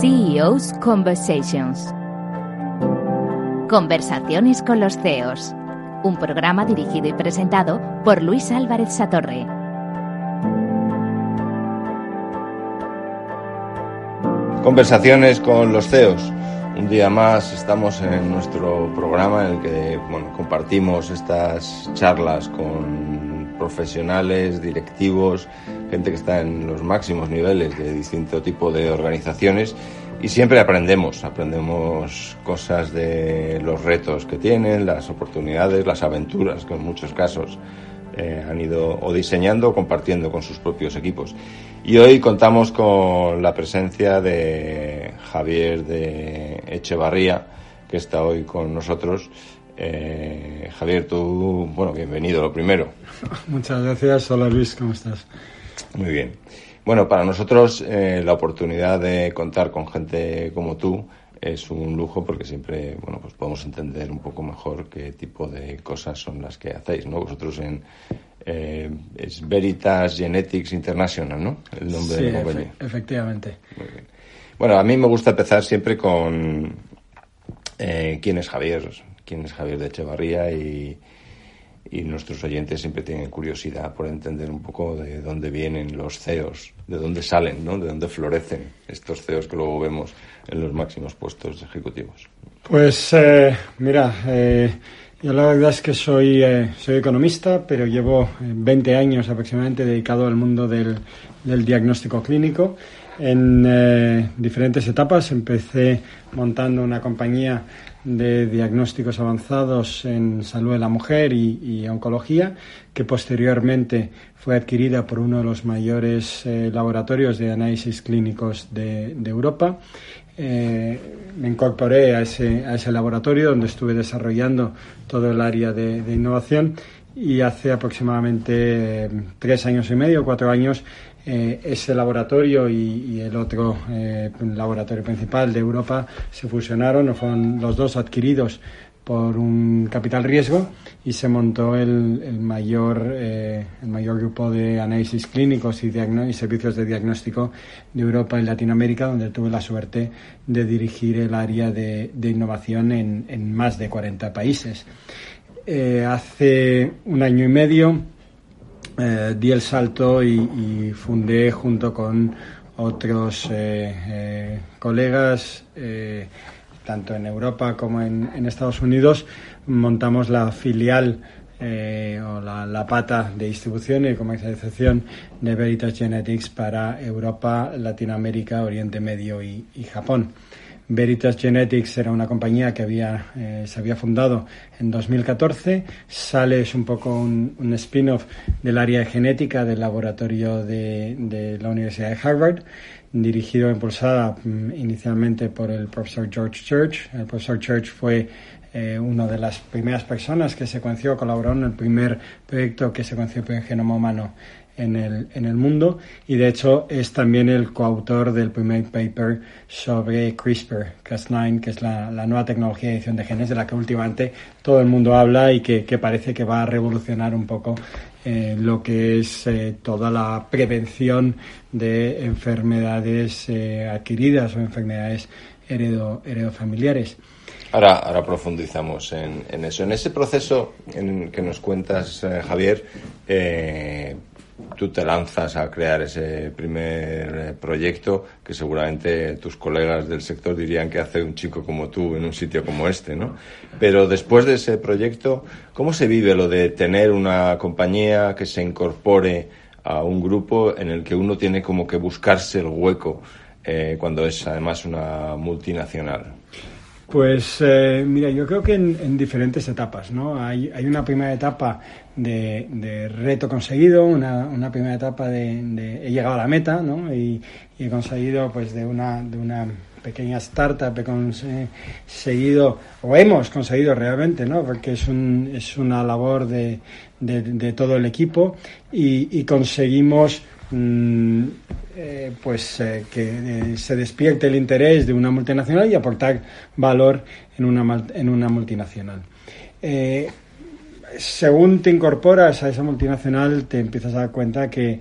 CEO's Conversations. Conversaciones con los CEOs. Un programa dirigido y presentado por Luis Álvarez Satorre. Conversaciones con los CEOs. Un día más estamos en nuestro programa en el que bueno, compartimos estas charlas con profesionales, directivos, gente que está en los máximos niveles de distinto tipo de organizaciones y siempre aprendemos, aprendemos cosas de los retos que tienen, las oportunidades, las aventuras que en muchos casos eh, han ido o diseñando o compartiendo con sus propios equipos. Y hoy contamos con la presencia de Javier de Echevarría, que está hoy con nosotros. Eh, Javier, tú, bueno, bienvenido, lo primero. Muchas gracias. Hola Luis, ¿cómo estás? Muy bien. Bueno, para nosotros eh, la oportunidad de contar con gente como tú es un lujo porque siempre bueno pues podemos entender un poco mejor qué tipo de cosas son las que hacéis no vosotros en eh, es Veritas Genetics International no el nombre de la compañía. efectivamente. Muy bien. bueno a mí me gusta empezar siempre con eh, quién es Javier quién es Javier de Echevarría y y nuestros oyentes siempre tienen curiosidad por entender un poco de dónde vienen los CEOs, de dónde salen, ¿no? de dónde florecen estos CEOs que luego vemos en los máximos puestos ejecutivos. Pues eh, mira, eh, yo la verdad es que soy, eh, soy economista, pero llevo 20 años aproximadamente dedicado al mundo del, del diagnóstico clínico en diferentes etapas. Empecé montando una compañía de diagnósticos avanzados en salud de la mujer y, oncología, que posteriormente fue adquirida por uno de los mayores eh, laboratorios de análisis clínicos de, Europa. Eh, me incorporé a ese, a ese laboratorio donde estuve desarrollando todo el área de, innovación y hace aproximadamente eh, tres años y medio, cuatro años, eh, ese laboratorio y, el otro eh, laboratorio principal de Europa se fusionaron, fueron los dos adquiridos por un capital riesgo y se montó el, mayor, eh, el mayor grupo de análisis clínicos y, y, servicios de diagnóstico de Europa y Latinoamérica, donde tuve la suerte de dirigir el área de, innovación en, en, más de 40 países. hace un año y medio eh, di el salto y, fundé junto con otros eh, eh, colegas, tanto en Europa como en, Estados Unidos, montamos la filial o la, pata de distribución y comercialización de Veritas Genetics para Europa, Latinoamérica, Oriente Medio y Japón. Veritas Genetics era una compañía que había, eh, se había fundado en 2014. Sale es un poco un, spin-off del área de genética del laboratorio de, la Universidad de Harvard, dirigido e impulsada mm, inicialmente por el profesor George Church. El profesor Church fue eh, una de las primeras personas que secuenció, colaboró en el primer proyecto que secuenció el genoma humano en el, en el mundo y de hecho es también el coautor del primer paper sobre CRISPR-Cas9, que es la, nueva tecnología de edición de genes de la que últimamente todo el mundo habla y que, parece que va a revolucionar un poco eh, lo que es eh, toda la prevención de enfermedades eh, adquiridas o enfermedades heredo, heredofamiliares. Ahora, ahora profundizamos en, en, eso. En ese proceso en que nos cuentas, Javier, tú te lanzas a crear ese primer eh, proyecto que seguramente tus colegas del sector dirían que hace un chico como tú en un sitio como este, ¿no? Pero después de ese proyecto, ¿cómo se vive lo de tener una compañía que se incorpore a un grupo en el que uno tiene como que buscarse el hueco eh, cuando es además una multinacional? Pues eh, mira, yo creo que en, diferentes etapas, ¿no? Hay, hay una primera etapa de, reto conseguido, una, una primera etapa de, he llegado a la meta, ¿no? Y, he conseguido, pues, de una, de una pequeña startup, he conseguido, o hemos conseguido realmente, ¿no? Porque es, un, es una labor de, de, todo el equipo y, y conseguimos mm, eh, pues eh, que eh, se despierte el interés de una multinacional y aportar valor en una, en una multinacional. según te incorporas a esa multinacional, te empiezas a dar cuenta que,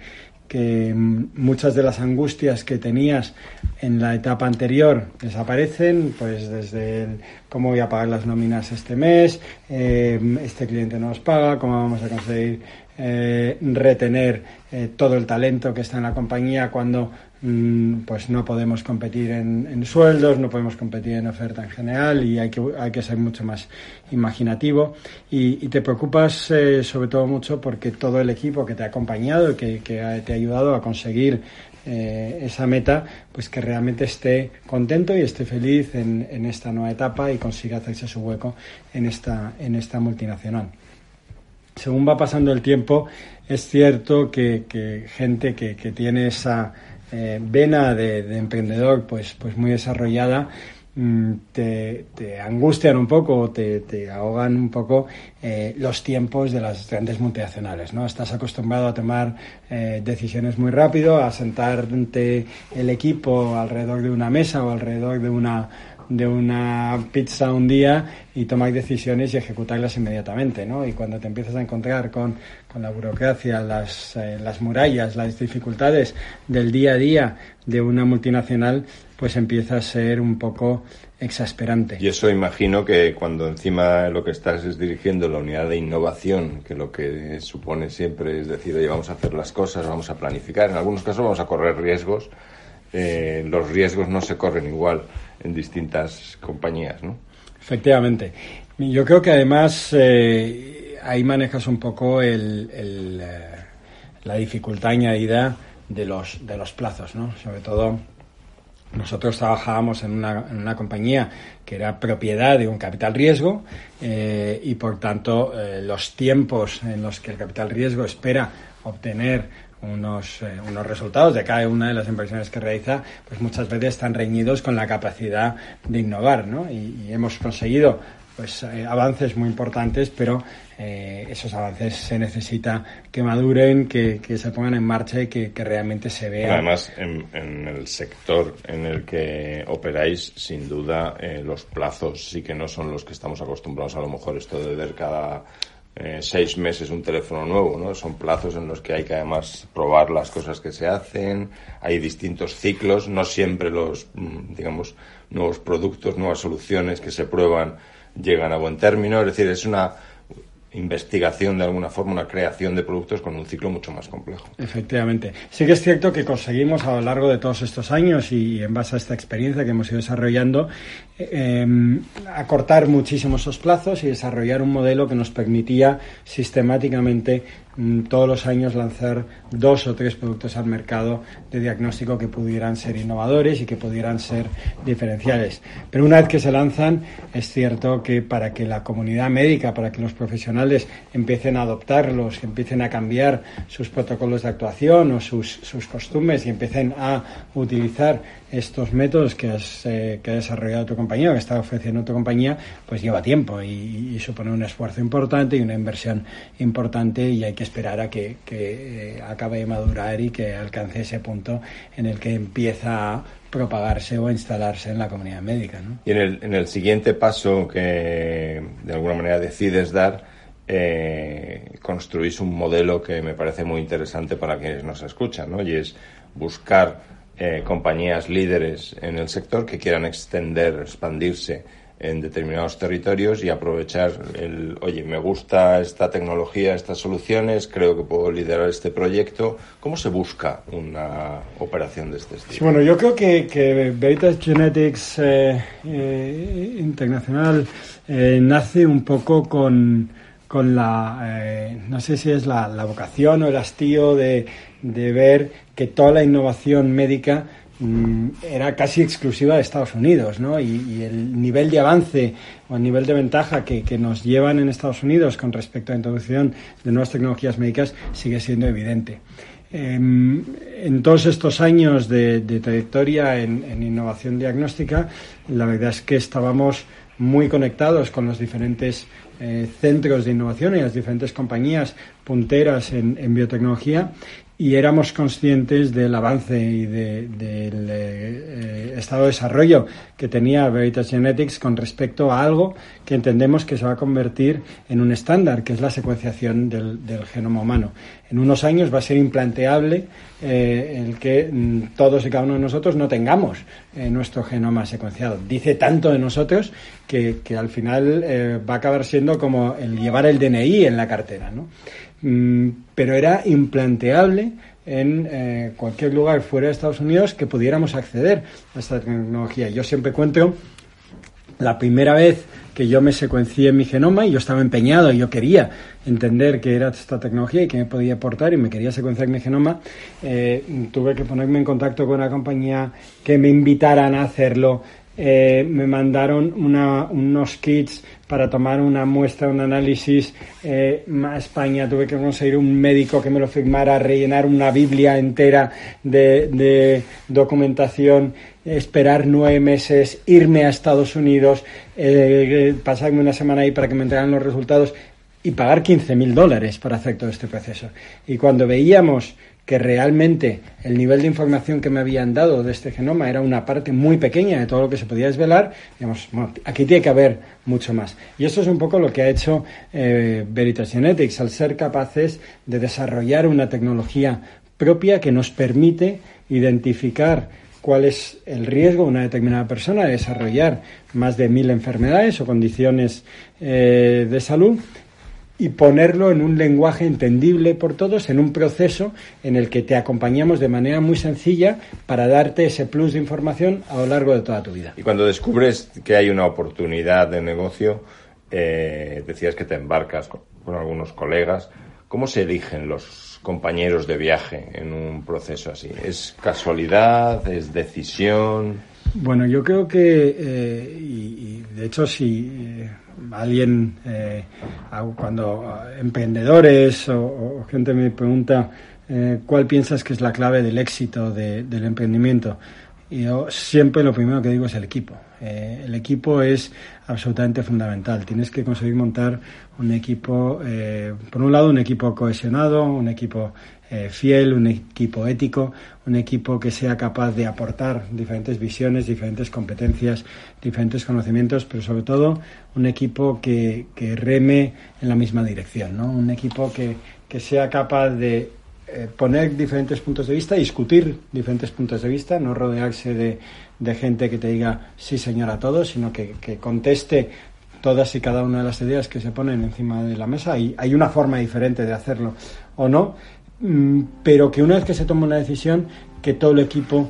que muchas de las angustias que tenías en la etapa anterior desaparecen, pues desde el cómo voy a pagar las nóminas este mes, este cliente no nos paga, cómo vamos a conseguir eh, retener eh, todo el talento que está en la compañía cuando mm, pues no podemos competir en, sueldos, no podemos competir en oferta en general y hay que, hay que ser mucho más imaginativo. Y, te preocupas eh, sobre todo mucho porque todo el equipo que te ha acompañado que, te ha ayudado a conseguir esa meta, pues que realmente esté contento y esté feliz en, en, esta nueva etapa y consiga hacerse su hueco en esta, en esta multinacional según va pasando el tiempo, es cierto que, gente que, tiene esa eh, vena de, emprendedor pues, pues muy desarrollada, mm, te, angustian un poco, te, te ahogan un poco eh, los tiempos de las grandes multinacionales. ¿no? Estás acostumbrado a tomar eh, decisiones muy rápido, a sentarte el equipo alrededor de una mesa o alrededor de una de una pizza un día y tomar decisiones y ejecutarlas inmediatamente, ¿no? Y cuando te empiezas a encontrar con, con la burocracia, las, eh, las murallas, las dificultades del día a día de una multinacional, pues empieza a ser un poco exasperante. Y eso imagino que cuando encima lo que estás es dirigiendo la unidad de innovación, que lo que supone siempre es decir, vamos a hacer las cosas, vamos a planificar, en algunos casos vamos a correr riesgos, eh, los riesgos no se corren igual en distintas compañías, ¿no? Efectivamente. Yo creo que además eh, ahí manejas un poco el, eh, la dificultad añadida de los, de los plazos, ¿no? Sobre todo nosotros trabajábamos en una, en una, compañía que era propiedad de un capital riesgo y por tanto los tiempos en los que el capital riesgo espera obtener unos, eh, unos resultados de cada una de las inversiones que realiza, pues muchas veces están reñidos con la capacidad de innovar, ¿no? Y, hemos conseguido pues eh, avances muy importantes, pero eh, esos avances se necesita que maduren, que, que se pongan en marcha y que, realmente se vean. Además, en, el sector en el que operáis, sin duda, los plazos sí que no son los que estamos acostumbrados a lo mejor esto de ver cada eh, seis meses un teléfono nuevo, ¿no? Son plazos en los que hay que además probar las cosas que se hacen, hay distintos ciclos, no siempre los, mm, digamos, nuevos productos, nuevas soluciones que se prueban llegan a buen término, es decir, es una investigación de alguna forma, una creación de productos con un ciclo mucho más complejo. Efectivamente. Sí que es cierto que conseguimos a lo largo de todos estos años y en base a esta experiencia que hemos ido desarrollando, eh, acortar muchísimo esos plazos y desarrollar un modelo que nos permitía sistemáticamente todos los años lanzar dos o tres productos al mercado de diagnóstico que pudieran ser innovadores y que pudieran ser diferenciales. Pero una vez que se lanzan, es cierto que para que la comunidad médica, para que los profesionales empiecen a adoptarlos, empiecen a cambiar sus protocolos de actuación o sus, sus costumbres y empiecen a utilizar estos métodos que, has, eh, que ha desarrollado tu compañía que está ofreciendo tu compañía, pues lleva tiempo y, supone un esfuerzo importante y una inversión importante y hay que esperar a que, eh, acabe de madurar y que alcance ese punto en el que empieza a propagarse o a instalarse en la comunidad médica. Y en el, en el siguiente paso que de alguna manera decides dar, eh, construís un modelo que me parece muy interesante para quienes nos escuchan, ¿no? Y es buscar eh, compañías líderes en el sector que quieran extender, expandirse en determinados territorios y aprovechar el, oye, me gusta esta tecnología, estas soluciones, creo que puedo liderar este proyecto. ¿Cómo se busca una operación de este estilo? bueno, yo creo que, que Veritas Genetics eh, eh, Internacional nace un poco con, con la, no sé si es la, la vocación o el hastío de de ver que toda la innovación médica mm, era casi exclusiva de Estados Unidos, ¿no? Y, el nivel de avance o el nivel de ventaja que, nos llevan en Estados Unidos con respecto a la introducción de nuevas tecnologías médicas sigue siendo evidente. Em, en todos estos años de, trayectoria en, innovación diagnóstica, la verdad es que estábamos muy conectados con los diferentes eh, centros de innovación y las diferentes compañías punteras en biotecnología y éramos conscientes del avance y del de, eh, estado de desarrollo que tenía Veritas Genetics con respecto a algo que entendemos que se va a convertir en un estándar, que es la secuenciación del, genoma humano. En unos años va a ser implanteable eh, el que mm, todos y cada uno de nosotros no tengamos eh, nuestro genoma secuenciado. Dice tanto de nosotros que, al final eh, va a acabar siendo como el llevar el DNI en la cartera. ¿no? Mm, pero era implanteable en eh, cualquier lugar fuera de Estados Unidos que pudiéramos acceder a esta tecnología. Yo siempre cuento la primera vez que yo me secuencié mi genoma y yo estaba empeñado, y yo quería entender qué era esta tecnología y qué me podía aportar y me quería secuenciar mi genoma, eh, tuve que ponerme en contacto con una compañía que me invitaran a hacerlo. Eh, me mandaron unos kits para tomar una muestra, un análisis eh, a España. Tuve que conseguir un médico que me lo firmara, rellenar una Biblia entera de, documentación, esperar nueve meses, irme a Estados Unidos, eh, pasarme una semana ahí para que me entregaran los resultados y pagar 15 mil dólares para hacer todo este proceso. Y cuando veíamos que realmente el nivel de información que me habían dado de este genoma era una parte muy pequeña de todo lo que se podía desvelar, digamos, aquí tiene que haber mucho más. Y eso es un poco lo que ha hecho eh, Veritas Genetics, al ser capaces de desarrollar una tecnología propia que nos permite identificar cuál es el riesgo de una determinada persona de desarrollar más de mil enfermedades o condiciones eh, de salud y ponerlo en un lenguaje entendible por todos, en un proceso en el que te acompañamos de manera muy sencilla para darte ese plus de información a lo largo de toda tu vida. Y cuando descubres que hay una oportunidad de negocio, eh, decías que te embarcas con, algunos colegas, ¿cómo se eligen los compañeros de viaje en un proceso así? ¿Es casualidad? ¿Es decisión? Bueno, yo creo que, eh, y, de hecho, si eh, alguien, eh, cuando emprendedores o, gente me pregunta cuál piensas que es la clave del éxito del emprendimiento, yo siempre lo primero que digo es el equipo. el equipo es absolutamente fundamental. Tienes que conseguir montar un equipo, por un lado, un equipo cohesionado, un equipo eh, fiel, un equipo ético, un equipo que sea capaz de aportar diferentes visiones, diferentes competencias, diferentes conocimientos, pero sobre todo un equipo que, reme en la misma dirección, ¿no? Un equipo que, sea capaz de eh, poner diferentes puntos de vista, discutir diferentes puntos de vista, no rodearse de, de gente que te diga sí señor a todos, sino que, que conteste todas y cada una de las ideas que se ponen encima de la mesa y hay una forma diferente de hacerlo o no pero que una vez que se toma una decisión, que todo el equipo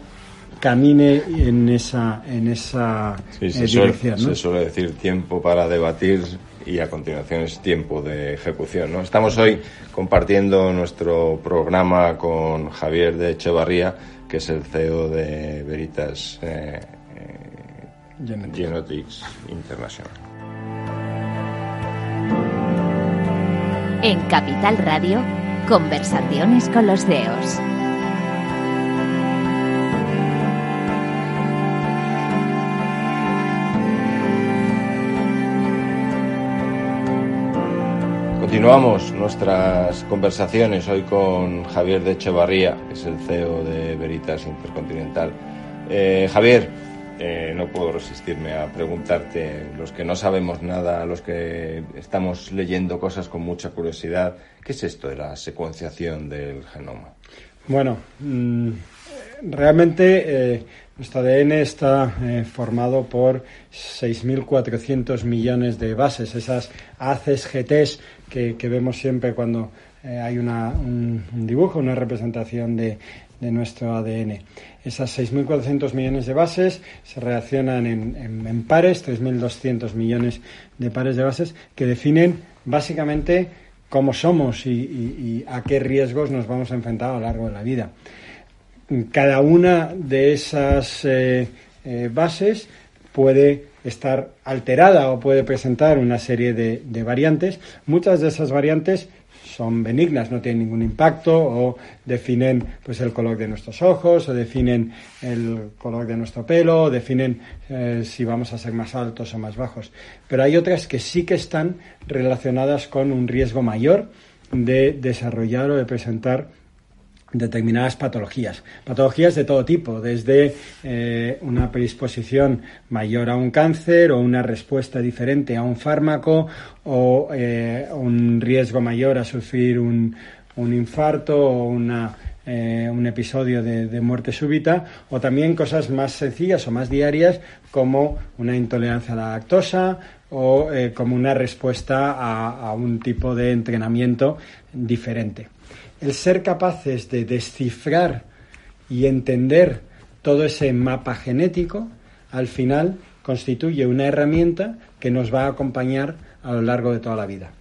camine en esa, en esa eh, dirección. Se suele decir tiempo para debatir y a continuación es tiempo de ejecución. ¿no? Estamos hoy compartiendo nuestro programa con Javier de Echevarría, que es el CEO de Veritas eh, eh, Genetics International. En Capital Radio Conversaciones con los CEOs. Continuamos nuestras conversaciones hoy con Javier de Echevarría, que es el CEO de Veritas Intercontinental. Eh, Javier, eh, no puedo resistirme a preguntarte, los que no sabemos nada, los que estamos leyendo cosas con mucha curiosidad, ¿qué es esto de la secuenciación del genoma? Bueno, mm, realmente eh, nuestro ADN está eh, formado por 6.400 millones de bases, esas ACES GTs que, vemos siempre cuando hay un, dibujo, una representación de, de nuestro ADN. Esas 6.400 millones de bases se reaccionan en, pares, 3.200 millones de pares de bases, que definen básicamente cómo somos y, a qué riesgos nos vamos a enfrentar a lo largo de la vida. Cada una de esas eh, eh, bases puede estar alterada o puede presentar una serie de variantes. Muchas de esas variantes son benignas, no tienen ningún impacto o definen pues el color de nuestros ojos o definen el color de nuestro pelo o definen eh, si vamos a ser más altos o más bajos. Pero hay otras que sí que están relacionadas con un riesgo mayor de desarrollar o de presentar determinadas patologías. Patologías de todo tipo, desde eh, una predisposición mayor a un cáncer o una respuesta diferente a un fármaco o eh, un riesgo mayor a sufrir un, un infarto o una, eh, un episodio de, muerte súbita o también cosas más sencillas o más diarias como una intolerancia a la lactosa o como una respuesta a un tipo de entrenamiento diferente el ser capaces de descifrar y entender todo ese mapa genético, al final constituye una herramienta que nos va a acompañar a lo largo de toda la vida.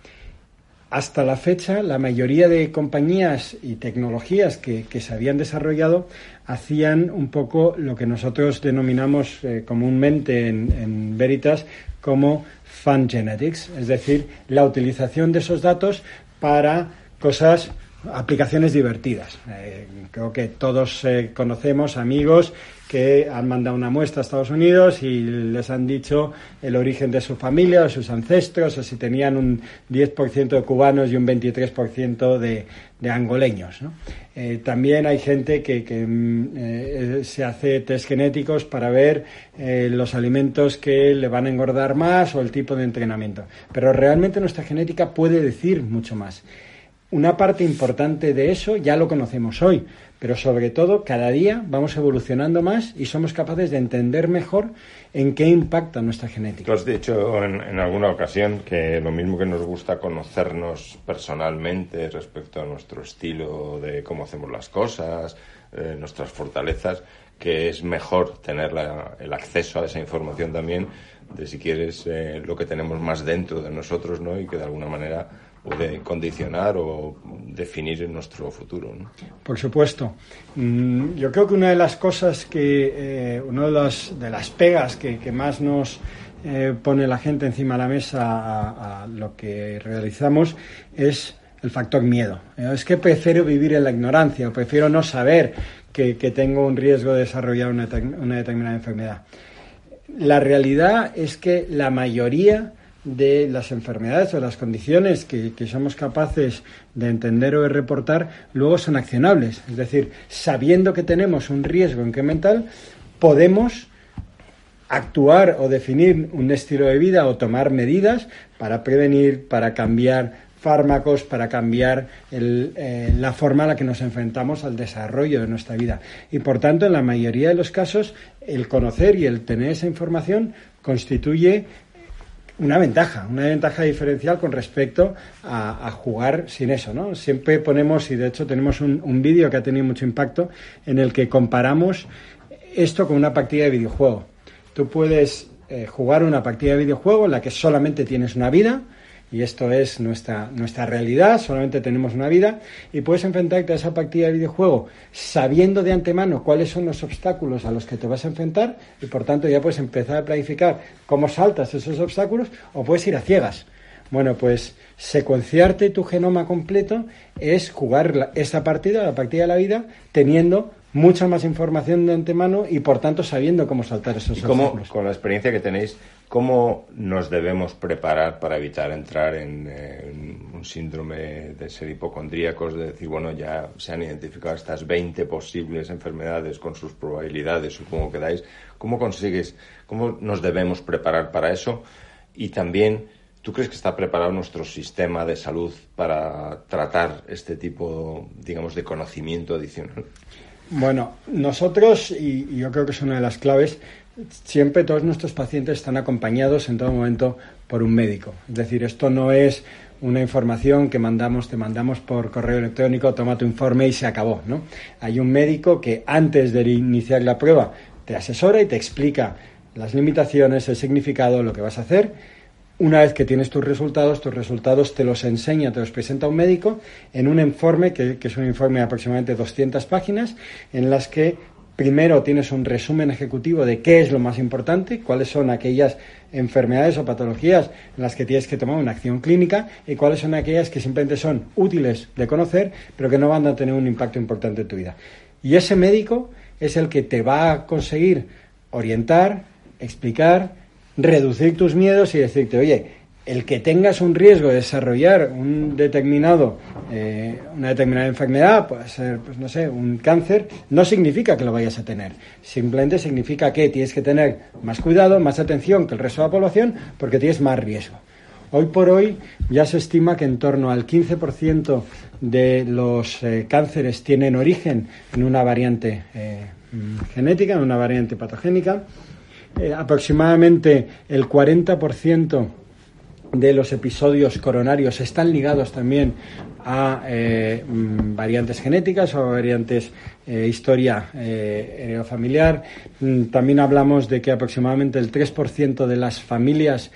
Hasta la fecha, la mayoría de compañías y tecnologías que, se habían desarrollado hacían un poco lo que nosotros denominamos eh, comúnmente en, en Veritas como fun genetics, es decir, la utilización de esos datos para cosas aplicaciones divertidas. Eh, creo que todos eh, conocemos amigos que han mandado una muestra a Estados Unidos y les han dicho el origen de su familia, de sus ancestros, o si tenían un 10% de cubanos y un 23% de, de angoleños. Eh, también hay gente que, mm, se hace test genéticos para ver los alimentos que le van a engordar más o el tipo de entrenamiento. Pero realmente nuestra genética puede decir mucho más. Una parte importante de eso ya lo conocemos hoy, pero sobre todo cada día vamos evolucionando más y somos capaces de entender mejor en qué impacta nuestra genética. Tú has dicho en, alguna ocasión que lo mismo que nos gusta conocernos personalmente respecto a nuestro estilo de cómo hacemos las cosas, eh, nuestras fortalezas, que es mejor tener el acceso a esa información también de si quieres eh, lo que tenemos más dentro de nosotros, ¿no? Y que de alguna manera puede condicionar o definir nuestro futuro. Por supuesto. Mm, yo creo que una de las cosas que, eh, una de las, de las pegas que, más nos eh, pone la gente encima de la mesa a, lo que realizamos es el factor miedo. Eh, es que prefiero vivir en la ignorancia o prefiero no saber que, tengo un riesgo de desarrollar una determinada enfermedad. La realidad es que la mayoría de las enfermedades o las condiciones que, somos capaces de entender o de reportar, luego son accionables. Es decir, sabiendo que tenemos un riesgo incremental, podemos actuar o definir un estilo de vida o tomar medidas para prevenir, para cambiar fármacos, para cambiar eh, la forma en la que nos enfrentamos al desarrollo de nuestra vida. Y por tanto, en la mayoría de los casos, el conocer y el tener esa información constituye una ventaja, una ventaja diferencial con respecto a, jugar sin eso, ¿no? Siempre ponemos, y de hecho tenemos un, vídeo que ha tenido mucho impacto, en el que comparamos esto con una partida de videojuego. Tú puedes eh, jugar una partida de videojuego en la que solamente tienes una vida, y esto es nuestra, nuestra realidad, solamente tenemos una vida, y puedes enfrentarte a esa partida de videojuego sabiendo de antemano cuáles son los obstáculos a los que te vas a enfrentar, y por tanto ya puedes empezar a planificar cómo saltas esos obstáculos, o puedes ir a ciegas. Bueno, pues secuenciarte tu genoma completo es jugar esta partida, la partida de la vida, teniendo mucha más información de antemano y por tanto sabiendo cómo saltar esos obstáculos. Con la experiencia que tenéis, ¿Cómo nos debemos preparar para evitar entrar en, un síndrome de ser hipocondríacos, de decir, bueno, ya se han identificado estas 20 posibles enfermedades con sus probabilidades, supongo que dais? ¿Cómo consigues, cómo nos debemos preparar para eso? Y también, ¿tú crees que está preparado nuestro sistema de salud para tratar este tipo, digamos, de conocimiento adicional? Bueno, nosotros, y yo creo que es una de las claves, siempre todos nuestros pacientes están acompañados en todo momento por un médico. Es decir, esto no es una información que mandamos, te mandamos por correo electrónico, toma tu informe y se acabó, ¿no? Hay un médico que antes de iniciar la prueba te asesora y te explica las limitaciones, el significado, lo que vas a hacer. Una vez que tienes tus resultados, tus resultados te los enseña, te los presenta un médico en un informe, que, que es un informe de aproximadamente 200 páginas, en las que Primero tienes un resumen ejecutivo de qué es lo más importante, cuáles son aquellas enfermedades o patologías en las que tienes que tomar una acción clínica y cuáles son aquellas que simplemente son útiles de conocer, pero que no van a tener un impacto importante en tu vida. Y ese médico es el que te va a conseguir orientar, explicar, reducir tus miedos y decirte, oye, el que tengas un riesgo de desarrollar un determinado, eh, una determinada enfermedad, puede ser, pues no sé, un cáncer, no significa que lo vayas a tener. Simplemente significa que tienes que tener más cuidado, más atención que el resto de la población, porque tienes más riesgo. Hoy por hoy ya se estima que en torno al 15% de los eh, cánceres tienen origen en una variante eh, genética, en una variante patogénica. aproximadamente el 40% de los episodios coronarios están ligados también a eh, mm, variantes genéticas o variantes eh, historia eh, familiar. Mm, también hablamos de que aproximadamente el 3% de las familias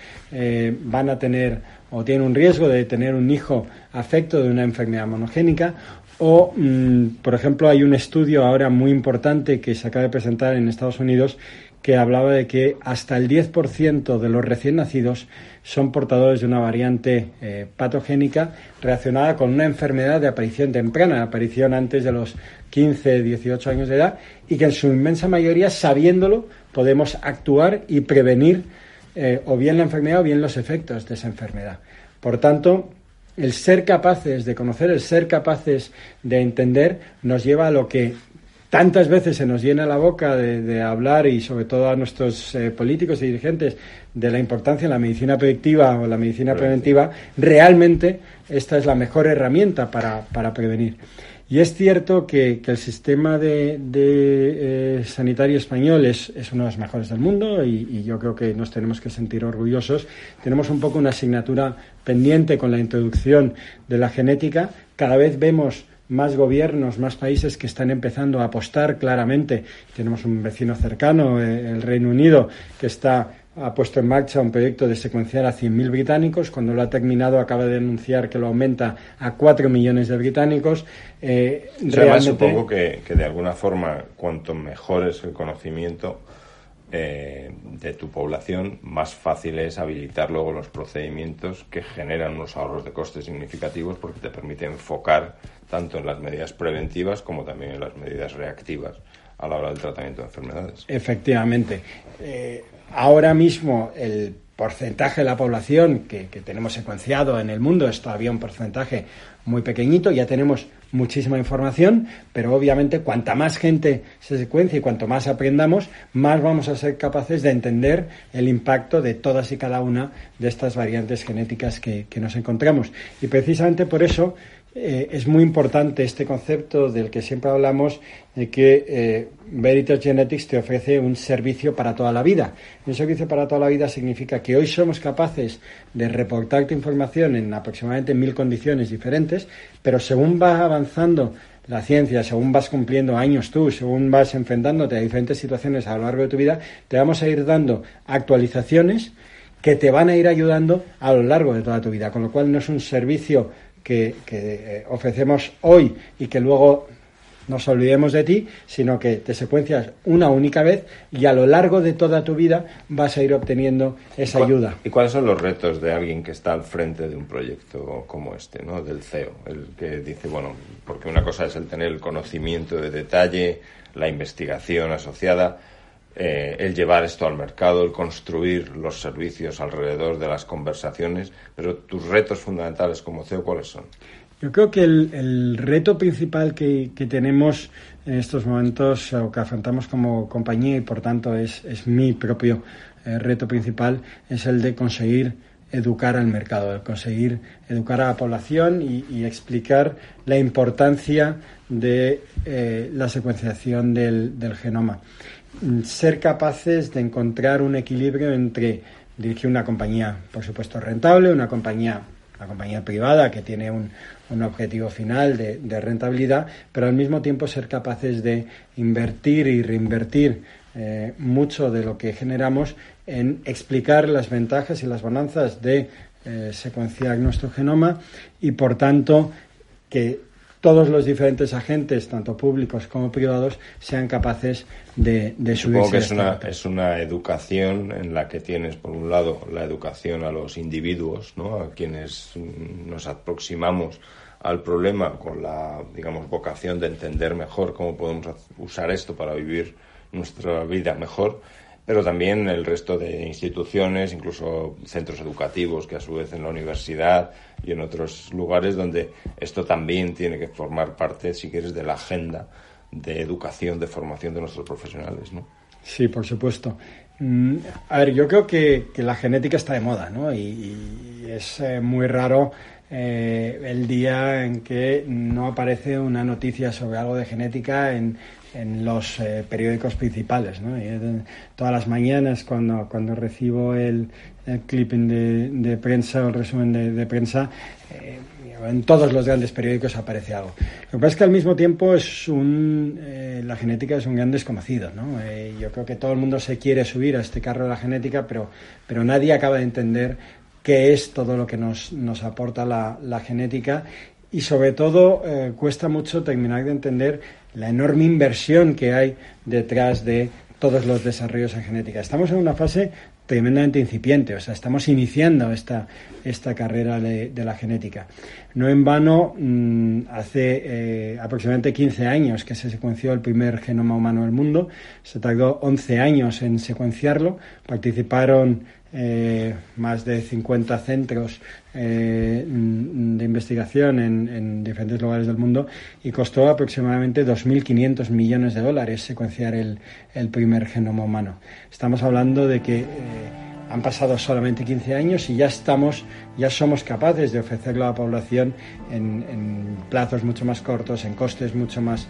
van a tener o tienen un riesgo de tener un hijo afecto de una enfermedad monogénica. O, mm, por ejemplo, hay un estudio ahora muy importante que se acaba de presentar en Estados Unidos que hablaba de que hasta el 10% de los recién nacidos son portadores de una variante eh, patogénica relacionada con una enfermedad de aparición temprana, de aparición antes de los 15, 18 años de edad, y que en su inmensa mayoría, sabiéndolo, podemos actuar y prevenir eh, o bien la enfermedad o bien los efectos de esa enfermedad. Por tanto, el ser capaces de conocer, el ser capaces de entender, nos lleva a lo que tantas veces se nos llena la boca de, hablar y sobre todo a nuestros eh, políticos y dirigentes de la importancia de la medicina predictiva o la medicina preventiva, realmente esta es la mejor herramienta para, prevenir. Y es cierto que, el sistema de, eh, sanitario español es, uno de los mejores del mundo y, y, yo creo que nos tenemos que sentir orgullosos. Tenemos un poco una asignatura pendiente con la introducción de la genética. Cada vez vemos más gobiernos, más países que están empezando a apostar claramente. Tenemos un vecino cercano, eh, el Reino Unido, que está ha puesto en marcha un proyecto de secuenciar a 100.000 británicos. Cuando lo ha terminado, acaba de anunciar que lo aumenta a 4 millones de británicos. Eh, realmente... supongo que, que, de alguna forma, cuanto mejor es el conocimiento eh, de tu población, más fácil es habilitar luego los procedimientos que generan unos ahorros de costes significativos porque te permite enfocar tanto en las medidas preventivas como también en las medidas reactivas a la hora del tratamiento de enfermedades. Efectivamente. Eh, ahora mismo el porcentaje de la población que, tenemos secuenciado en el mundo es todavía un porcentaje muy pequeñito, ya tenemos muchísima información, pero obviamente cuanta más gente se secuencia y cuanto más aprendamos, más vamos a ser capaces de entender el impacto de todas y cada una de estas variantes genéticas que nos encontramos. Y precisamente por eso eh, es muy importante este concepto del que siempre hablamos, de que eh, Veritas Genetics te ofrece un servicio para toda la vida. Un servicio para toda la vida significa que hoy somos capaces de reportar tu información en aproximadamente mil condiciones diferentes, pero según va avanzando la ciencia, según vas cumpliendo años tú, según vas enfrentándote a diferentes situaciones a lo largo de tu vida, te vamos a ir dando actualizaciones que te van a ir ayudando a lo largo de toda tu vida, con lo cual no es un servicio que, eh, ofrecemos hoy y que luego nos olvidemos de ti, sino que te secuencias una única vez y a lo largo de toda tu vida vas a ir obteniendo esa ayuda. ¿Y cuáles son los retos de alguien que está al frente de un proyecto como este, ¿no? del CEO? El que dice, bueno, porque una cosa es el tener el conocimiento de detalle, la investigación asociada, eh, el llevar esto al mercado, el construir los servicios alrededor de las conversaciones, pero tus retos fundamentales como CEO, ¿cuáles son? Yo creo que el, reto principal que, tenemos en estos momentos, o que afrontamos como compañía, y por tanto es, mi propio eh, reto principal, es el de conseguir educar al mercado, de conseguir educar a la población y, explicar la importancia de eh, la secuenciación del genoma ser capaces de encontrar un equilibrio entre dirigir una compañía, por supuesto, rentable, una compañía, una compañía privada que tiene un, objetivo final de, rentabilidad, pero al mismo tiempo ser capaces de invertir y reinvertir eh, mucho de lo que generamos en explicar las ventajas y las bonanzas de eh, secuenciar nuestro genoma y, por tanto, que todos los diferentes agentes, tanto públicos como privados, sean capaces de, de Supongo que es una, es una educación en la que tienes, por un lado, la educación a los individuos, ¿no? a quienes nos aproximamos al problema con la, digamos, vocación de entender mejor cómo podemos usar esto para vivir nuestra vida mejor pero también el resto de instituciones, incluso centros educativos, que a su vez en la universidad y en otros lugares donde esto también tiene que formar parte, si quieres, de la agenda de educación, de formación de nuestros profesionales, ¿no? Sí, por supuesto. Mm, a ver, yo creo que, la genética está de moda, ¿no? Y, es eh, muy raro eh, el día en que no aparece una noticia sobre algo de genética en, en los eh, periódicos principales. ¿no? todas las mañanas cuando, cuando recibo el, el clipping de, de, prensa o el resumen de, prensa, eh, en todos los grandes periódicos aparece algo. Lo que pasa es que al mismo tiempo es un, eh, la genética es un gran desconocido. ¿no? yo creo que todo el mundo se quiere subir a este carro de la genética, pero, pero nadie acaba de entender qué es todo lo que nos, nos aporta la, la genética y sobre todo cuesta mucho terminar de entender la enorme inversión que hay detrás de todos los desarrollos en genética. Estamos en una fase tremendamente incipiente, o sea, estamos iniciando esta, esta carrera de, la genética. No en vano, mm, hace eh, aproximadamente 15 años que se secuenció el primer genoma humano del mundo, se tardó 11 años en secuenciarlo, participaron eh, más de 50 centros eh, de investigación en, diferentes lugares del mundo y costó aproximadamente 2.500 millones de dólares secuenciar el, primer genoma humano. Estamos hablando de que eh, han pasado solamente 15 años y ya estamos, ya somos capaces de ofrecerlo a la población en, en plazos mucho más cortos, en costes mucho más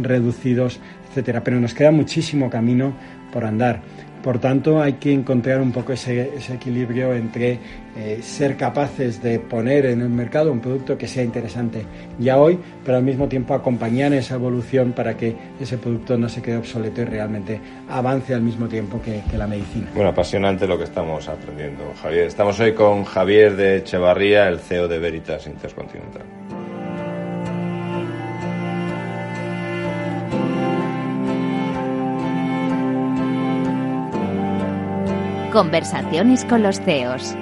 reducidos, etcétera. Pero nos queda muchísimo camino por andar. Por tanto, hay que encontrar un poco ese, equilibrio entre eh, ser capaces de poner en el mercado un producto que sea interesante ya hoy, pero al mismo tiempo acompañar esa evolución para que ese producto no se quede obsoleto y realmente avance al mismo tiempo que, que la medicina. Bueno, apasionante lo que estamos aprendiendo, Javier. Estamos hoy con Javier de Echevarría, el CEO de Veritas Intercontinental. Conversaciones con los CEOs.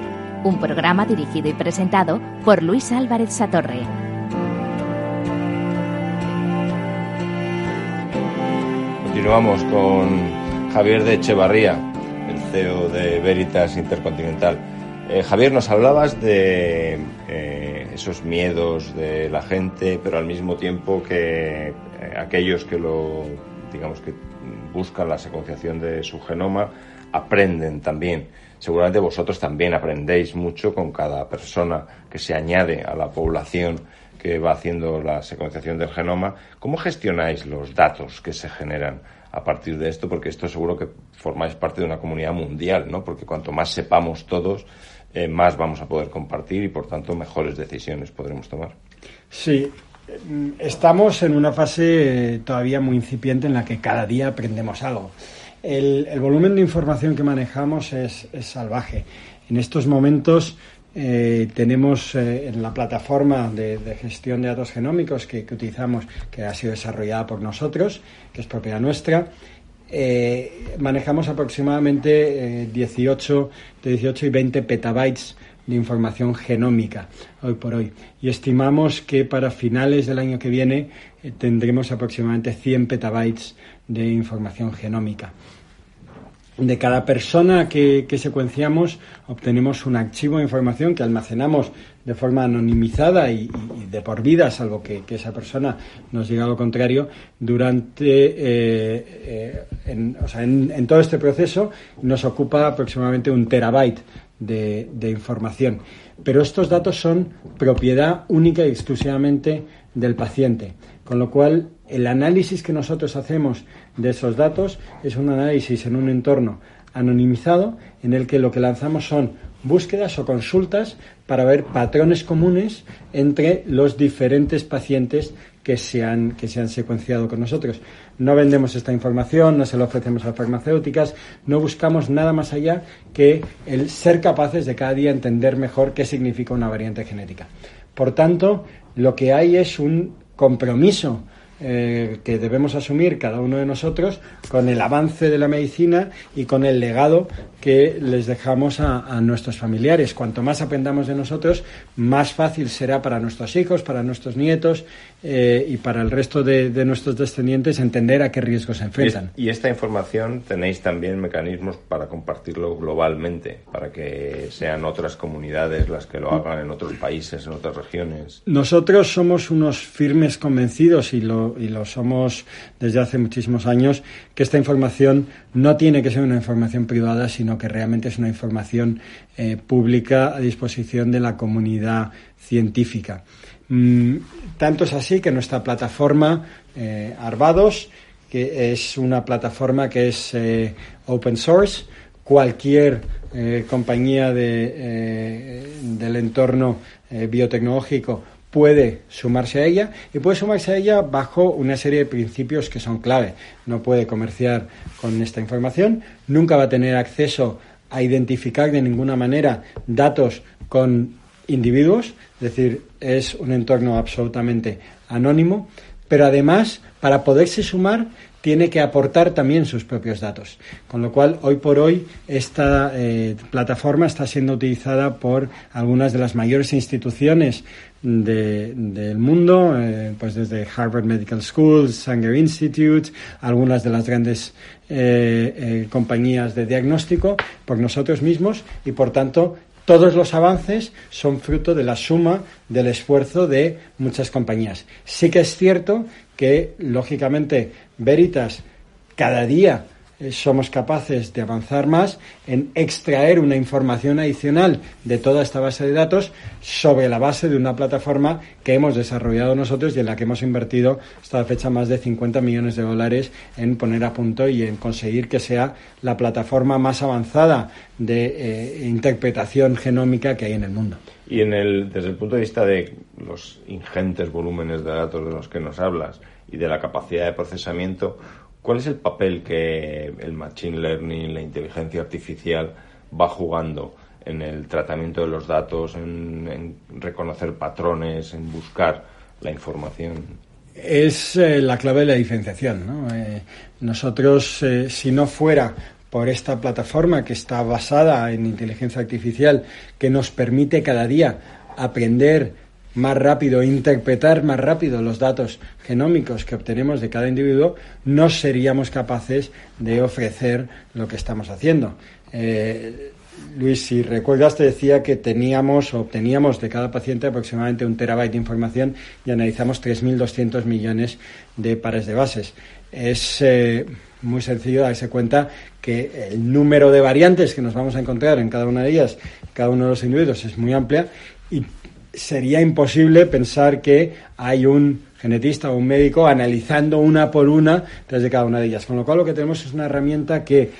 Un programa dirigido y presentado por Luis Álvarez Satorre. Continuamos con Javier de Echevarría, el CEO de Veritas Intercontinental. Eh, Javier, nos hablabas de eh, esos miedos de la gente, pero al mismo tiempo que eh, aquellos que lo, digamos que buscan la secuenciación de su genoma, aprenden también. Seguramente vosotros también aprendéis mucho con cada persona que se añade a la población que va haciendo la secuenciación del genoma. ¿Cómo gestionáis los datos que se generan a partir de esto? Porque esto seguro que formáis parte de una comunidad mundial, ¿no? Porque cuanto más sepamos todos, eh, más vamos a poder compartir y, por tanto, mejores decisiones podremos tomar. Sí, estamos en una fase todavía muy incipiente en la que cada día aprendemos algo. El, volumen de información que manejamos es, salvaje. En estos momentos eh, tenemos eh, en la plataforma de, gestión de datos genómicos que, utilizamos, que ha sido desarrollada por nosotros, que es propiedad nuestra, eh, manejamos aproximadamente 18, de 18 y 20 petabytes de información genómica hoy por hoy. Y estimamos que para finales del año que viene tendremos aproximadamente 100 petabytes de información genómica. De cada persona que, secuenciamos obtenemos un archivo de información que almacenamos de forma anonimizada y, de por vida, salvo que, esa persona nos diga lo contrario, durante eh, eh, en, todo este proceso nos ocupa aproximadamente un terabyte de, de información. Pero estos datos son propiedad única y exclusivamente del paciente, con lo cual el análisis que nosotros hacemos de esos datos es un análisis en un entorno anonimizado en el que lo que lanzamos son búsquedas o consultas para ver patrones comunes entre los diferentes pacientes que se han, que se han secuenciado con nosotros. No vendemos esta información, no se la ofrecemos a farmacéuticas, no buscamos nada más allá que el ser capaces de cada día entender mejor qué significa una variante genética. Por tanto, lo que hay es un compromiso eh, que debemos asumir cada uno de nosotros con el avance de la medicina y con el legado que les dejamos a, nuestros familiares. Cuanto más aprendamos de nosotros, más fácil será para nuestros hijos, para nuestros nietos eh, y para el resto de, nuestros descendientes entender a qué riesgos se enfrentan. Y, esta información tenéis también mecanismos para compartirlo globalmente, para que sean otras comunidades las que lo hagan en otros países, en otras regiones. Nosotros somos unos firmes convencidos y lo, y lo somos desde hace muchísimos años que esta información no tiene que ser una información privada, sino que realmente es una información eh, pública a disposición de la comunidad científica. Mm, tanto es así que nuestra plataforma eh, Arvados, que es una plataforma que es eh, open source, cualquier compañía de, del entorno biotecnológico puede sumarse a ella y puede sumarse a ella bajo una serie de principios que son clave. No puede comerciar con esta información, nunca va a tener acceso a identificar de ninguna manera datos con individuos, es decir, es un entorno absolutamente anónimo, pero además, para poderse sumar, tiene que aportar también sus propios datos. Con lo cual, hoy por hoy, esta eh, plataforma está siendo utilizada por algunas de las mayores instituciones del mundo, eh, pues desde Harvard Medical School, Sanger Institute, algunas de las grandes eh, compañías de diagnóstico, por nosotros mismos y, por tanto, todos los avances son fruto de la suma del esfuerzo de muchas compañías. Sí que es cierto que, lógicamente, Veritas cada día somos capaces de avanzar más en extraer una información adicional de toda esta base de datos sobre la base de una plataforma que hemos desarrollado nosotros y en la que hemos invertido hasta la fecha más de 50 millones de dólares en poner a punto y en conseguir que sea la plataforma más avanzada de eh, interpretación genómica que hay en el mundo. Y en el, desde el punto de vista de los ingentes volúmenes de datos de los que nos hablas y de la capacidad de procesamiento, ¿Cuál es el papel que el Machine Learning, la inteligencia artificial, va jugando en el tratamiento de los datos, en, reconocer patrones, en buscar la información? Es eh, la clave de la diferenciación. Eh, nosotros, eh, si no fuera por esta plataforma que está basada en inteligencia artificial, que nos permite cada día aprender más rápido, interpretar más rápido los datos genómicos que obtenemos de cada individuo, no seríamos capaces de ofrecer lo que estamos haciendo. Eh, Luis, si recuerdas, te decía que teníamos o obteníamos de cada paciente aproximadamente un terabyte de información y analizamos 3.200 millones de pares de bases. Es eh, muy sencillo darse cuenta que el número de variantes que nos vamos a encontrar en cada una de ellas, cada uno de los individuos, es muy amplia y sería imposible pensar que hay un genetista o un médico analizando una por una desde cada una de ellas. Con lo cual lo que tenemos es una herramienta que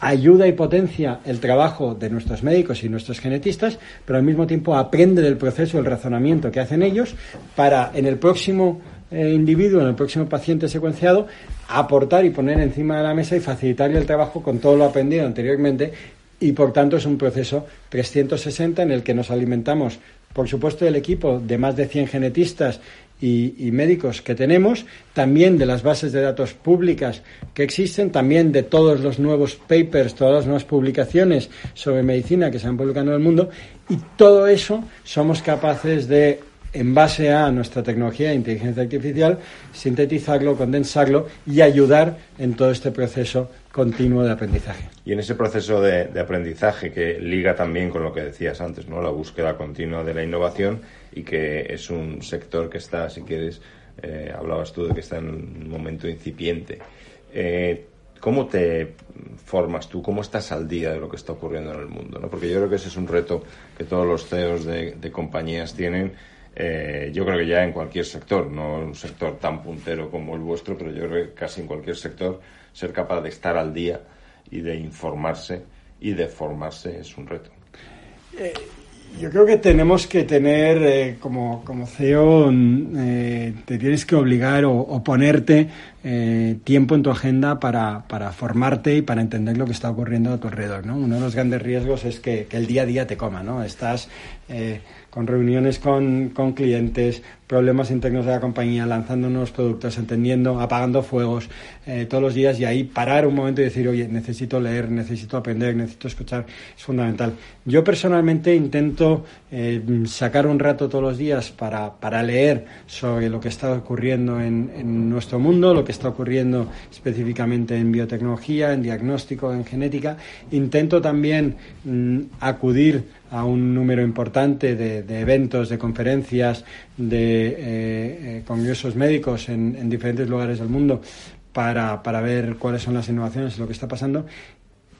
ayuda y potencia el trabajo de nuestros médicos y nuestros genetistas, pero al mismo tiempo aprende del proceso, el razonamiento que hacen ellos para en el próximo eh, individuo, en el próximo paciente secuenciado, aportar y poner encima de la mesa y facilitarle el trabajo con todo lo aprendido anteriormente y por tanto es un proceso 360 en el que nos alimentamos por supuesto, del equipo de más de 100 genetistas y, médicos que tenemos, también de las bases de datos públicas que existen, también de todos los nuevos papers, todas las nuevas publicaciones sobre medicina que se han publicado en el mundo, y todo eso somos capaces de en base a nuestra tecnología de inteligencia artificial, sintetizarlo, condensarlo y ayudar en todo este proceso continuo de aprendizaje. Y en ese proceso de, aprendizaje que liga también con lo que decías antes, ¿no? La búsqueda continua de la innovación y que es un sector que está, si quieres, eh, hablabas tú de que está en un momento incipiente. Eh, ¿Cómo te formas tú? ¿Cómo estás al día de lo que está ocurriendo en el mundo? ¿no? Porque yo creo que ese es un reto que todos los CEOs de compañías tienen eh, yo creo que ya en cualquier sector, no un sector tan puntero como el vuestro, pero yo creo que casi en cualquier sector ser capaz de estar al día y de informarse y de formarse es un reto. Eh, yo creo que tenemos que tener, eh, como, como CEO, te tienes que obligar o, ponerte eh, tiempo en tu agenda para, para, formarte y para entender lo que está ocurriendo a tu alrededor. ¿no? Uno de los grandes riesgos es que, que el día a día te coma. ¿no? Estás eh, con reuniones con, con, clientes, problemas internos de la compañía, lanzando nuevos productos, entendiendo, apagando fuegos eh, todos los días y ahí parar un momento y decir, oye, necesito leer, necesito aprender, necesito escuchar, es fundamental. Yo personalmente intento eh, sacar un rato todos los días para, para, leer sobre lo que está ocurriendo en, en nuestro mundo, lo que está ocurriendo específicamente en biotecnología, en diagnóstico, en genética. Intento también mm, acudir a un número importante de, eventos, de conferencias, de eh, eh, congresos médicos en, en, diferentes lugares del mundo para, para ver cuáles son las innovaciones, lo que está pasando.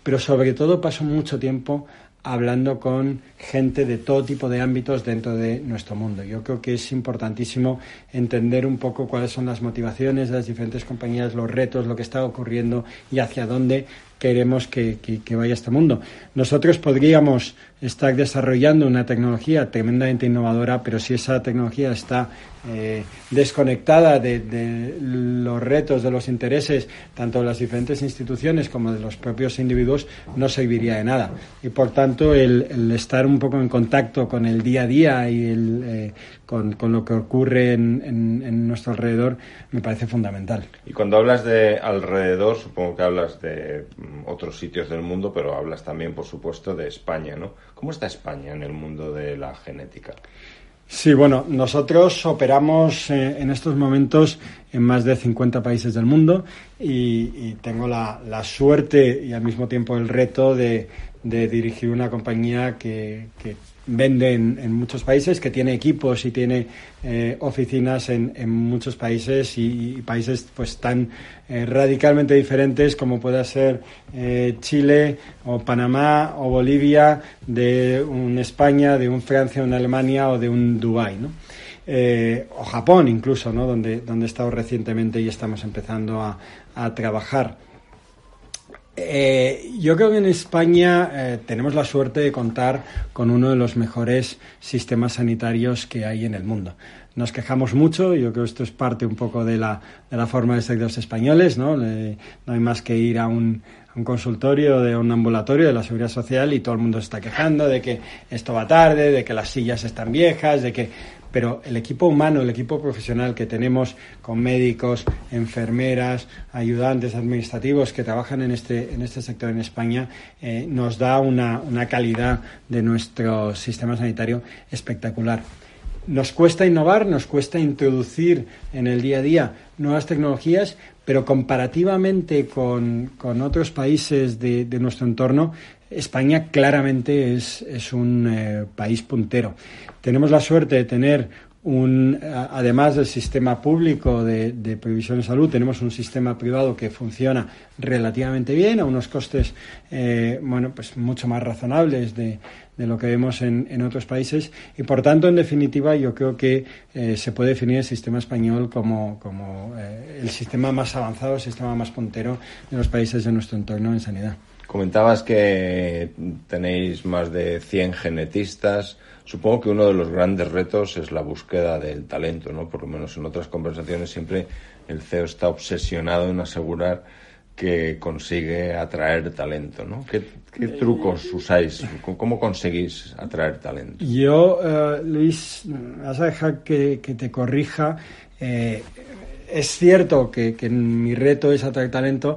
Pero sobre todo paso mucho tiempo hablando con gente de todo tipo de ámbitos dentro de nuestro mundo. Yo creo que es importantísimo entender un poco cuáles son las motivaciones de las diferentes compañías, los retos, lo que está ocurriendo y hacia dónde queremos que, que, que, vaya este mundo. Nosotros podríamos estar desarrollando una tecnología tremendamente innovadora, pero si esa tecnología está eh, desconectada de, de, los retos, de los intereses, tanto de las diferentes instituciones como de los propios individuos, no serviría de nada. Y por tanto, el, estar un poco en contacto con el día a día y el, eh, con, con, lo que ocurre en, en, en, nuestro alrededor me parece fundamental. Y cuando hablas de alrededor, supongo que hablas de otros sitios del mundo, pero hablas también, por supuesto, de España, ¿no? ¿Cómo está España en el mundo de la genética? Sí, bueno, nosotros operamos eh, en estos momentos en más de 50 países del mundo y, y tengo la, la, suerte y al mismo tiempo el reto de, de dirigir una compañía que, que vende en, en, muchos países, que tiene equipos y tiene eh, oficinas en, en, muchos países y, países pues tan eh, radicalmente diferentes como pueda ser eh, Chile o Panamá o Bolivia, de un España, de un Francia, una Alemania o de un Dubái, o Japón incluso, ¿no? donde, donde he estado recientemente y estamos empezando a, a trabajar. Eh, yo creo que en España eh, tenemos la suerte de contar con uno de los mejores sistemas sanitarios que hay en el mundo. Nos quejamos mucho, yo creo que esto es parte un poco de la, de la forma de ser de los españoles, ¿no? No hay más que ir a un, a un consultorio, de un ambulatorio de la seguridad social y todo el mundo se está quejando de que esto va tarde, de que las sillas están viejas, de que pero el equipo humano, el equipo profesional que tenemos con médicos, enfermeras, ayudantes administrativos que trabajan en este, en este sector en España, eh, nos da una, una calidad de nuestro sistema sanitario espectacular. Nos cuesta innovar, nos cuesta introducir en el día a día nuevas tecnologías, pero comparativamente con, con otros países de, de, nuestro entorno, España claramente es, es un eh, país puntero. Tenemos la suerte de tener un, además del sistema público de, de, previsión de salud, tenemos un sistema privado que funciona relativamente bien, a unos costes eh, bueno, pues mucho más razonables de, lo que vemos en, en, otros países y, por tanto, en definitiva, yo creo que eh, se puede definir el sistema español como, como eh, el sistema más avanzado, el sistema más puntero de los países de nuestro entorno en sanidad. Comentabas que tenéis más de 100 genetistas. Supongo que uno de los grandes retos es la búsqueda del talento, ¿no? Por lo menos en otras conversaciones siempre el CEO está obsesionado en asegurar que consigue atraer talento, ¿no? ¿Qué, qué trucos usáis? ¿Cómo conseguís atraer talento? Yo, uh, Luis, vas a dejar que, que te corrija. Eh, es cierto que, que mi reto es atraer talento,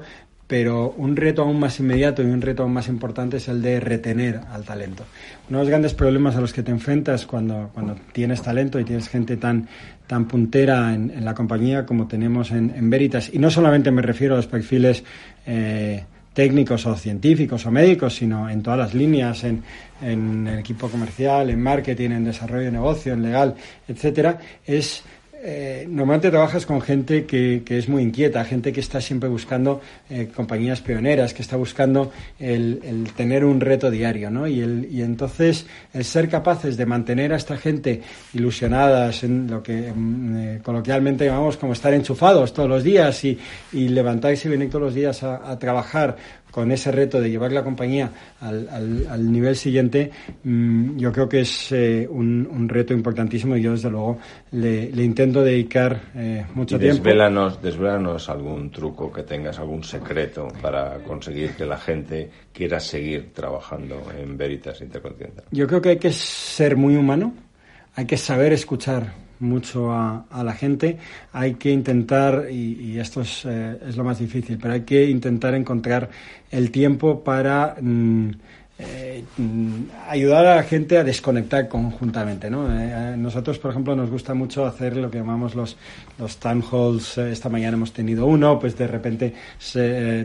pero un reto aún más inmediato y un reto aún más importante es el de retener al talento. Uno de los grandes problemas a los que te enfrentas cuando, cuando tienes talento y tienes gente tan, tan puntera en, la compañía como tenemos en, en, Veritas, y no solamente me refiero a los perfiles eh, técnicos o científicos o médicos, sino en todas las líneas, en, en el equipo comercial, en marketing, en desarrollo de negocio, en legal, etcétera, es eh, normalmente trabajas con gente que, es muy inquieta, gente que está siempre buscando eh, compañías pioneras, que está buscando el, tener un reto diario, ¿no? Y, el, y, entonces el ser capaces de mantener a esta gente ilusionadas en lo que eh, coloquialmente llamamos como estar enchufados todos los días y, levantarse y venir todos los días a trabajar con ese reto de llevar la compañía al, al, nivel siguiente, mm, yo creo que es eh, un, un, reto importantísimo y yo desde luego le, le intento dedicar eh, mucho y tiempo. Desvélanos, desvélanos algún truco que tengas, algún secreto para conseguir que la gente quiera seguir trabajando en Veritas Intercontinental. Yo creo que hay que ser muy humano, hay que saber escuchar mucho a, la gente. Hay que intentar, y, esto es, eh, es, lo más difícil, pero hay que intentar encontrar el tiempo para mm, eh, mm, ayudar a la gente a desconectar conjuntamente. ¿no? Eh, nosotros, por ejemplo, nos gusta mucho hacer lo que llamamos los, los time halls. esta mañana hemos tenido uno, pues de repente,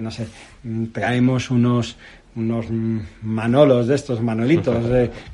no sé, mm, traemos unos unos manolos de estos, manolitos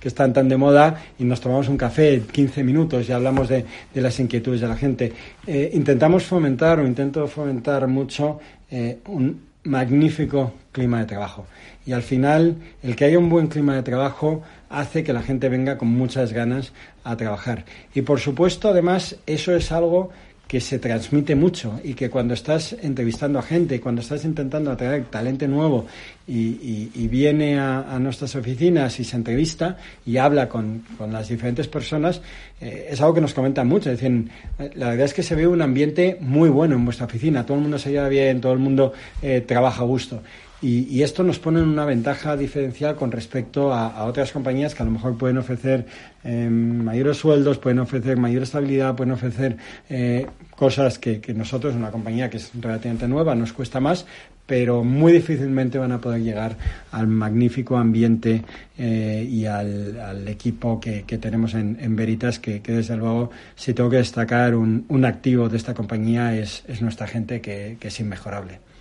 que están tan de moda y nos tomamos un café 15 minutos y hablamos de, las inquietudes de la gente. Eh, intentamos fomentar o intento fomentar mucho eh, un magnífico clima de trabajo. Y al final, el que haya un buen clima de trabajo hace que la gente venga con muchas ganas a trabajar. Y por supuesto, además, eso es algo que se transmite mucho y que cuando estás entrevistando a gente, cuando estás intentando atraer talento nuevo y, viene a, nuestras oficinas y se entrevista y habla con, las diferentes personas, eh, es algo que nos comentan mucho. Es decir, la verdad es que se ve un ambiente muy bueno en vuestra oficina, todo el mundo se lleva bien, todo el mundo eh, trabaja a gusto. Y, esto nos pone en una ventaja diferencial con respecto a, otras compañías que a lo mejor pueden ofrecer em, mayores sueldos, pueden ofrecer mayor estabilidad, pueden ofrecer eh, cosas que, nosotros, una compañía que es relativamente nueva, nos cuesta más, pero muy difícilmente van a poder llegar al magnífico ambiente eh, y al, equipo que, tenemos en, Veritas, que, desde luego, si tengo que destacar un, activo de esta compañía, es, nuestra gente que es inmejorable.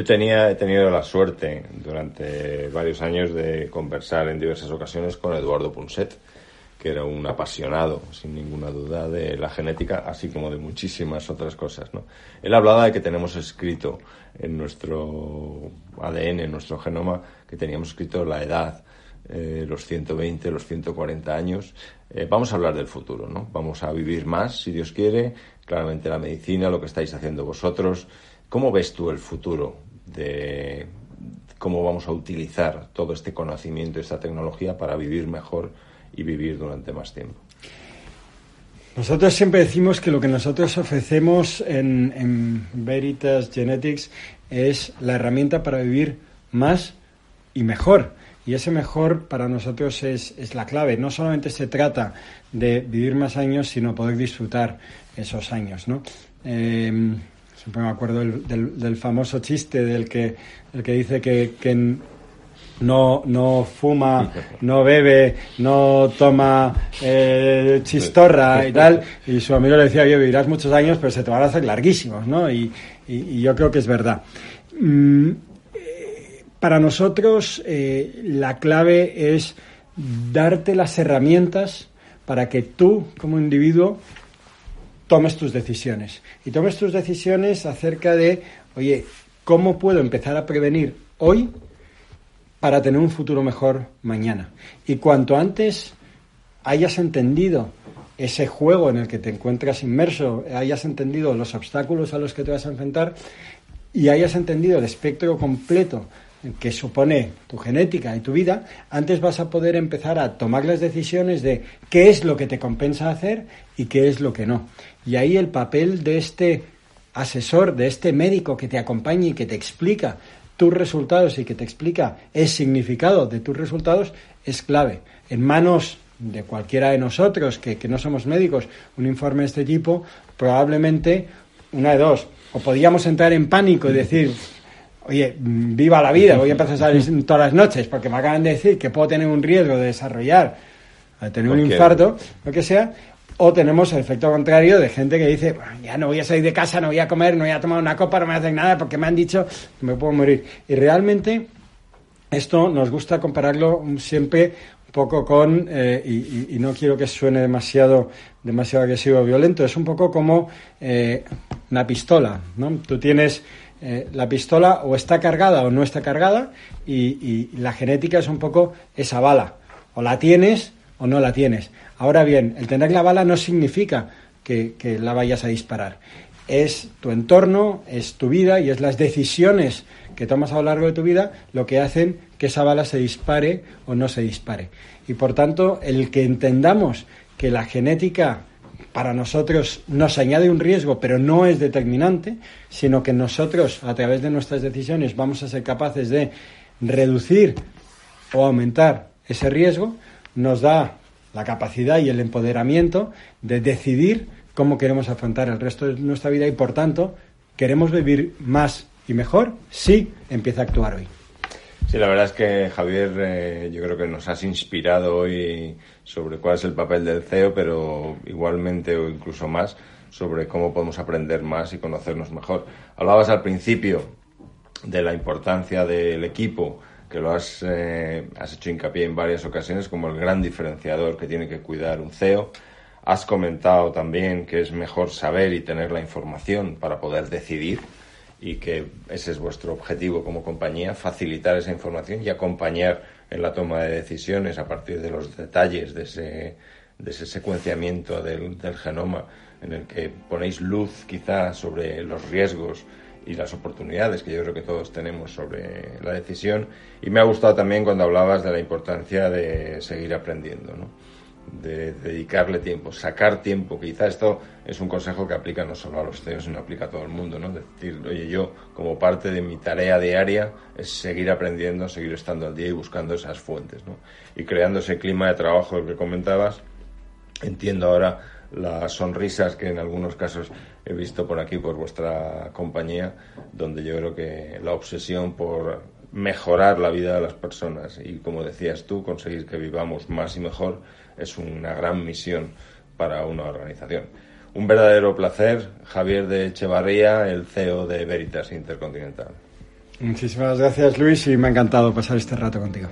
Yo tenía, he tenido la suerte durante varios años de conversar en diversas ocasiones con Eduardo Punset, que era un apasionado, sin ninguna duda, de la genética, así como de muchísimas otras cosas. ¿no? Él hablaba de que tenemos escrito en nuestro ADN, en nuestro genoma, que teníamos escrito la edad, eh, los 120, los 140 años. Eh, vamos a hablar del futuro, ¿no? Vamos a vivir más, si Dios quiere. Claramente la medicina, lo que estáis haciendo vosotros, ¿Cómo ves tú el futuro de cómo vamos a utilizar todo este conocimiento, esta tecnología para vivir mejor y vivir durante más tiempo? Nosotros siempre decimos que lo que nosotros ofrecemos en, Veritas Genetics es la herramienta para vivir más y mejor. Y ese mejor para nosotros es, la clave. No solamente se trata de vivir más años, sino poder disfrutar esos años. ¿no? Eh, Siempre me acuerdo del, del, famoso chiste del que, el que dice que, que no, no fuma, no bebe, no toma eh, chistorra y tal. Y su amigo le decía, oye, vivirás muchos años, pero se te van a hacer larguísimos, ¿no? Y, y, yo creo que es verdad. Mm, para nosotros eh, la clave es darte las herramientas para que tú, como individuo, tomes tus decisiones. Y tomes tus decisiones acerca de, oye, ¿cómo puedo empezar a prevenir hoy para tener un futuro mejor mañana? Y cuanto antes hayas entendido ese juego en el que te encuentras inmerso, hayas entendido los obstáculos a los que te vas a enfrentar y hayas entendido el espectro completo que supone tu genética y tu vida, antes vas a poder empezar a tomar las decisiones de qué es lo que te compensa hacer y qué es lo que no. Y ahí el papel de este asesor, de este médico que te acompaña y que te explica tus resultados y que te explica el significado de tus resultados es clave. En manos de cualquiera de nosotros que, que no somos médicos, un informe de este tipo, probablemente una de dos, o podríamos entrar en pánico y decir, oye, viva la vida, voy a empezar a salir todas las noches porque me acaban de decir que puedo tener un riesgo de desarrollar, de tener un infarto, lo que sea, o tenemos el efecto contrario de gente que dice, ya no voy a salir de casa, no voy a comer, no voy a tomar una copa, no me hacer nada porque me han dicho que me puedo morir. Y realmente esto nos gusta compararlo siempre un poco con, eh, y, no quiero que suene demasiado, demasiado agresivo o violento, es un poco como eh, una pistola, ¿no? Tú tienes eh, la pistola o está cargada o no está cargada y, la genética es un poco esa bala. O la tienes o no la tienes. Ahora bien, el tener la bala no significa que, la vayas a disparar. Es tu entorno, es tu vida y es las decisiones que tomas a lo largo de tu vida lo que hacen que esa bala se dispare o no se dispare. Y por tanto, el que entendamos que la genética para nosotros nos añade un riesgo, pero no es determinante, sino que nosotros, a través de nuestras decisiones, vamos a ser capaces de reducir o aumentar ese riesgo, nos da la capacidad y el empoderamiento de decidir cómo queremos afrontar el resto de nuestra vida y, por tanto, queremos vivir más y mejor si empieza a actuar hoy. Sí, la verdad es que Javier, eh, yo creo que nos has inspirado hoy sobre cuál es el papel del CEO, pero igualmente o incluso más sobre cómo podemos aprender más y conocernos mejor. Hablabas al principio de la importancia del equipo, que lo has, eh, has hecho hincapié en varias ocasiones como el gran diferenciador que tiene que cuidar un CEO. Has comentado también que es mejor saber y tener la información para poder decidir y que ese es vuestro objetivo como compañía, facilitar esa información y acompañar en la toma de decisiones a partir de los detalles de ese, de ese secuenciamiento del, del genoma en el que ponéis luz quizá sobre los riesgos y las oportunidades que yo creo que todos tenemos sobre la decisión. Y me ha gustado también cuando hablabas de la importancia de seguir aprendiendo, ¿no? de dedicarle tiempo, sacar tiempo. Quizá esto es un consejo que aplica no solo a los CEOs, sino aplica a todo el mundo, ¿no? Decir, oye, yo como parte de mi tarea diaria es seguir aprendiendo, seguir estando al día y buscando esas fuentes, ¿no? Y creando ese clima de trabajo que comentabas. Entiendo ahora las sonrisas que en algunos casos he visto por aquí, por vuestra compañía, donde yo creo que la obsesión por mejorar la vida de las personas y, como decías tú, conseguir que vivamos más y mejor es una gran misión para una organización. Un verdadero placer, Javier de Echevarría, el CEO de Veritas Intercontinental. Muchísimas gracias, Luis, y me ha encantado pasar este rato contigo.